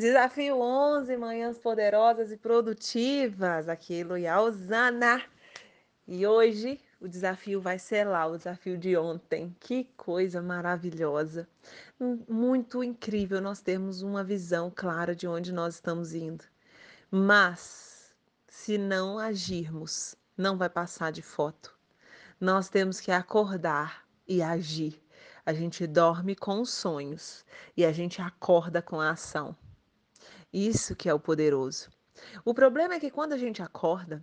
Desafio 11, manhãs poderosas e produtivas. Aquilo e a Osana. E hoje o desafio vai ser lá, o desafio de ontem. Que coisa maravilhosa. Muito incrível nós termos uma visão clara de onde nós estamos indo. Mas, se não agirmos, não vai passar de foto. Nós temos que acordar e agir. A gente dorme com os sonhos e a gente acorda com a ação. Isso que é o poderoso. O problema é que quando a gente acorda,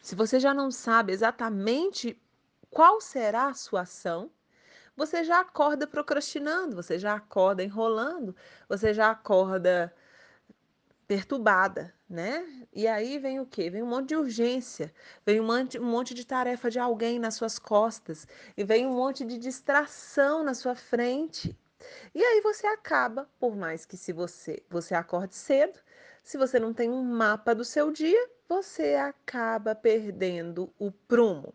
se você já não sabe exatamente qual será a sua ação, você já acorda procrastinando, você já acorda enrolando, você já acorda perturbada, né? E aí vem o quê? Vem um monte de urgência, vem um monte, um monte de tarefa de alguém nas suas costas, e vem um monte de distração na sua frente. E aí você acaba, por mais que se você você acorde cedo, se você não tem um mapa do seu dia, você acaba perdendo o prumo.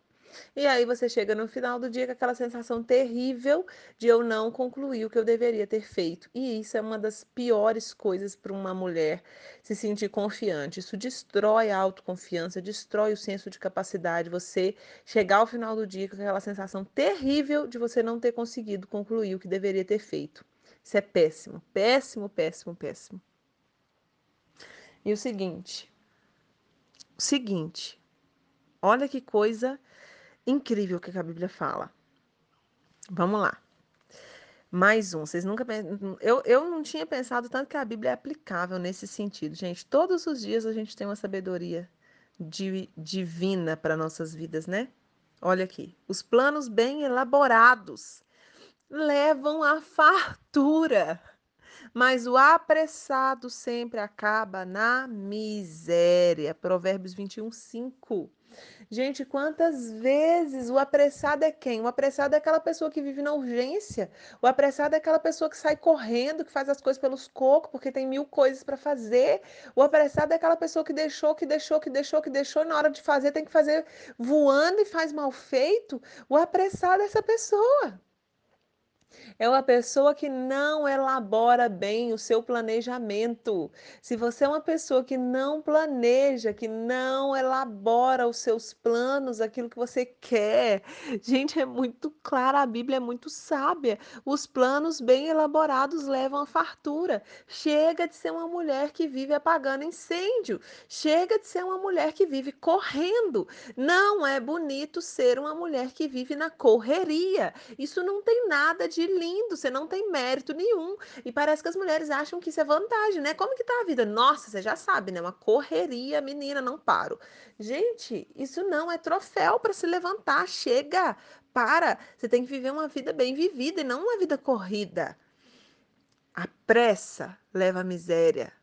E aí você chega no final do dia com aquela sensação terrível de eu não concluir o que eu deveria ter feito. E isso é uma das piores coisas para uma mulher se sentir confiante. Isso destrói a autoconfiança, destrói o senso de capacidade. Você chegar ao final do dia com aquela sensação terrível de você não ter conseguido concluir o que deveria ter feito. Isso é péssimo, péssimo, péssimo, péssimo. E o seguinte, o seguinte, olha que coisa incrível que a Bíblia fala. Vamos lá. Mais um. Vocês nunca. Eu, eu não tinha pensado tanto que a Bíblia é aplicável nesse sentido. Gente, todos os dias a gente tem uma sabedoria divina para nossas vidas, né? Olha aqui. Os planos bem elaborados levam à fartura, mas o apressado sempre acaba na miséria. Provérbios 21, 5. Gente, quantas vezes o apressado é quem? O apressado é aquela pessoa que vive na urgência. O apressado é aquela pessoa que sai correndo, que faz as coisas pelos cocos, porque tem mil coisas para fazer. O apressado é aquela pessoa que deixou, que deixou, que deixou, que deixou, e na hora de fazer tem que fazer voando e faz mal feito. O apressado é essa pessoa. É uma pessoa que não elabora bem o seu planejamento. Se você é uma pessoa que não planeja, que não elabora os seus planos, aquilo que você quer, gente, é muito clara, a Bíblia é muito sábia. Os planos bem elaborados levam à fartura. Chega de ser uma mulher que vive apagando incêndio. Chega de ser uma mulher que vive correndo. Não é bonito ser uma mulher que vive na correria. Isso não tem nada de lindo, você não tem mérito nenhum. E parece que as mulheres acham que isso é vantagem, né? Como que tá a vida? Nossa, você já sabe, né? Uma correria, menina, não paro. Gente, isso não é troféu para se levantar. Chega, para. Você tem que viver uma vida bem vivida e não uma vida corrida. A pressa leva à miséria.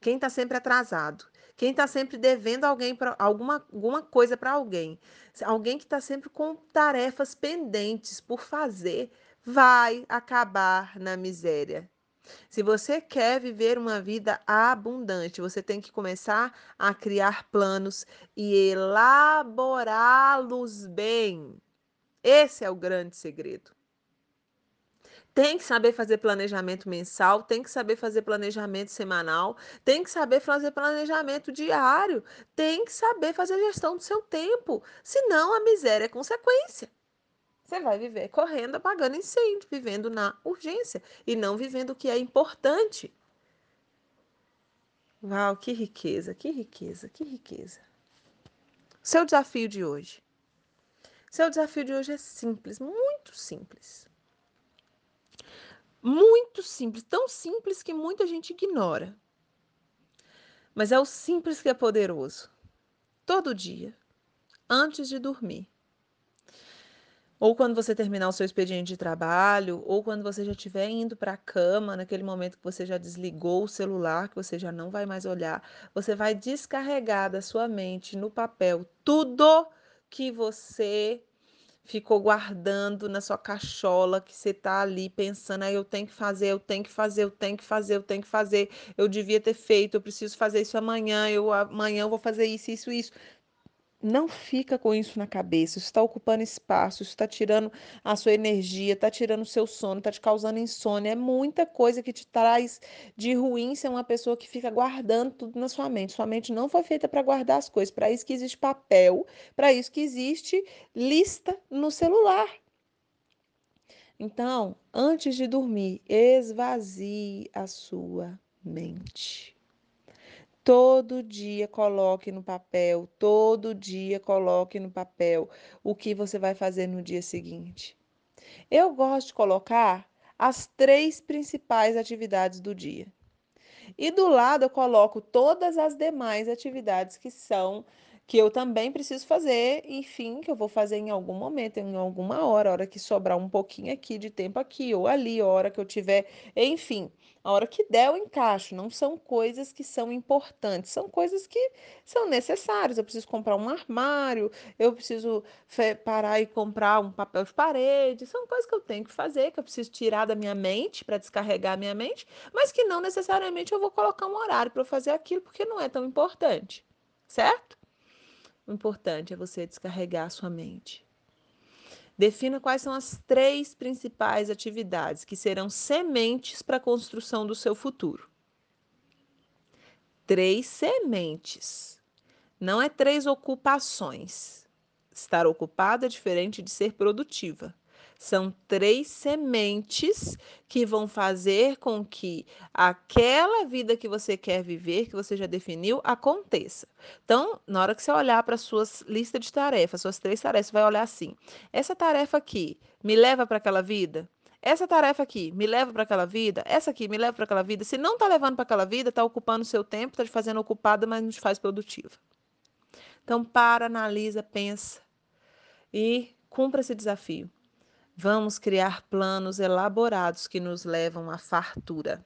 Quem está sempre atrasado, quem está sempre devendo alguém pra, alguma, alguma coisa para alguém, alguém que está sempre com tarefas pendentes por fazer, vai acabar na miséria. Se você quer viver uma vida abundante, você tem que começar a criar planos e elaborá-los bem. Esse é o grande segredo. Tem que saber fazer planejamento mensal, tem que saber fazer planejamento semanal, tem que saber fazer planejamento diário, tem que saber fazer gestão do seu tempo. Senão a miséria é consequência. Você vai viver correndo, apagando incêndio, vivendo na urgência e não vivendo o que é importante. Uau, que riqueza, que riqueza, que riqueza. Seu desafio de hoje. Seu desafio de hoje é simples, muito simples. Muito simples, tão simples que muita gente ignora. Mas é o simples que é poderoso. Todo dia, antes de dormir, ou quando você terminar o seu expediente de trabalho, ou quando você já estiver indo para a cama, naquele momento que você já desligou o celular, que você já não vai mais olhar, você vai descarregar da sua mente no papel tudo que você ficou guardando na sua cachola, que você está ali pensando, ah, eu tenho que fazer, eu tenho que fazer, eu tenho que fazer, eu tenho que fazer, eu devia ter feito, eu preciso fazer isso amanhã, eu amanhã eu vou fazer isso, isso, isso. Não fica com isso na cabeça. Isso está ocupando espaço, isso está tirando a sua energia, está tirando o seu sono, está te causando insônia. É muita coisa que te traz de ruim ser uma pessoa que fica guardando tudo na sua mente. Sua mente não foi feita para guardar as coisas. Para isso que existe papel, para isso que existe lista no celular. Então, antes de dormir, esvazie a sua mente. Todo dia coloque no papel, todo dia coloque no papel o que você vai fazer no dia seguinte. Eu gosto de colocar as três principais atividades do dia. E do lado eu coloco todas as demais atividades que são que eu também preciso fazer, enfim, que eu vou fazer em algum momento, em alguma hora, hora que sobrar um pouquinho aqui de tempo aqui ou ali, hora que eu tiver, enfim, a hora que der eu encaixo. Não são coisas que são importantes, são coisas que são necessárias. Eu preciso comprar um armário, eu preciso parar e comprar um papel de parede, são coisas que eu tenho que fazer, que eu preciso tirar da minha mente para descarregar a minha mente, mas que não necessariamente eu vou colocar um horário para fazer aquilo porque não é tão importante, certo? O importante é você descarregar a sua mente. Defina quais são as três principais atividades que serão sementes para a construção do seu futuro. Três sementes. Não é três ocupações. Estar ocupada é diferente de ser produtiva. São três sementes que vão fazer com que aquela vida que você quer viver, que você já definiu, aconteça. Então, na hora que você olhar para suas listas de tarefas, suas três tarefas, vai olhar assim: essa tarefa aqui me leva para aquela vida? Essa tarefa aqui me leva para aquela vida? Essa aqui me leva para aquela vida? Se não está levando para aquela vida, está ocupando o seu tempo, está te fazendo ocupada, mas não te faz produtiva. Então, para, analisa, pensa e cumpra esse desafio. Vamos criar planos elaborados que nos levam à fartura.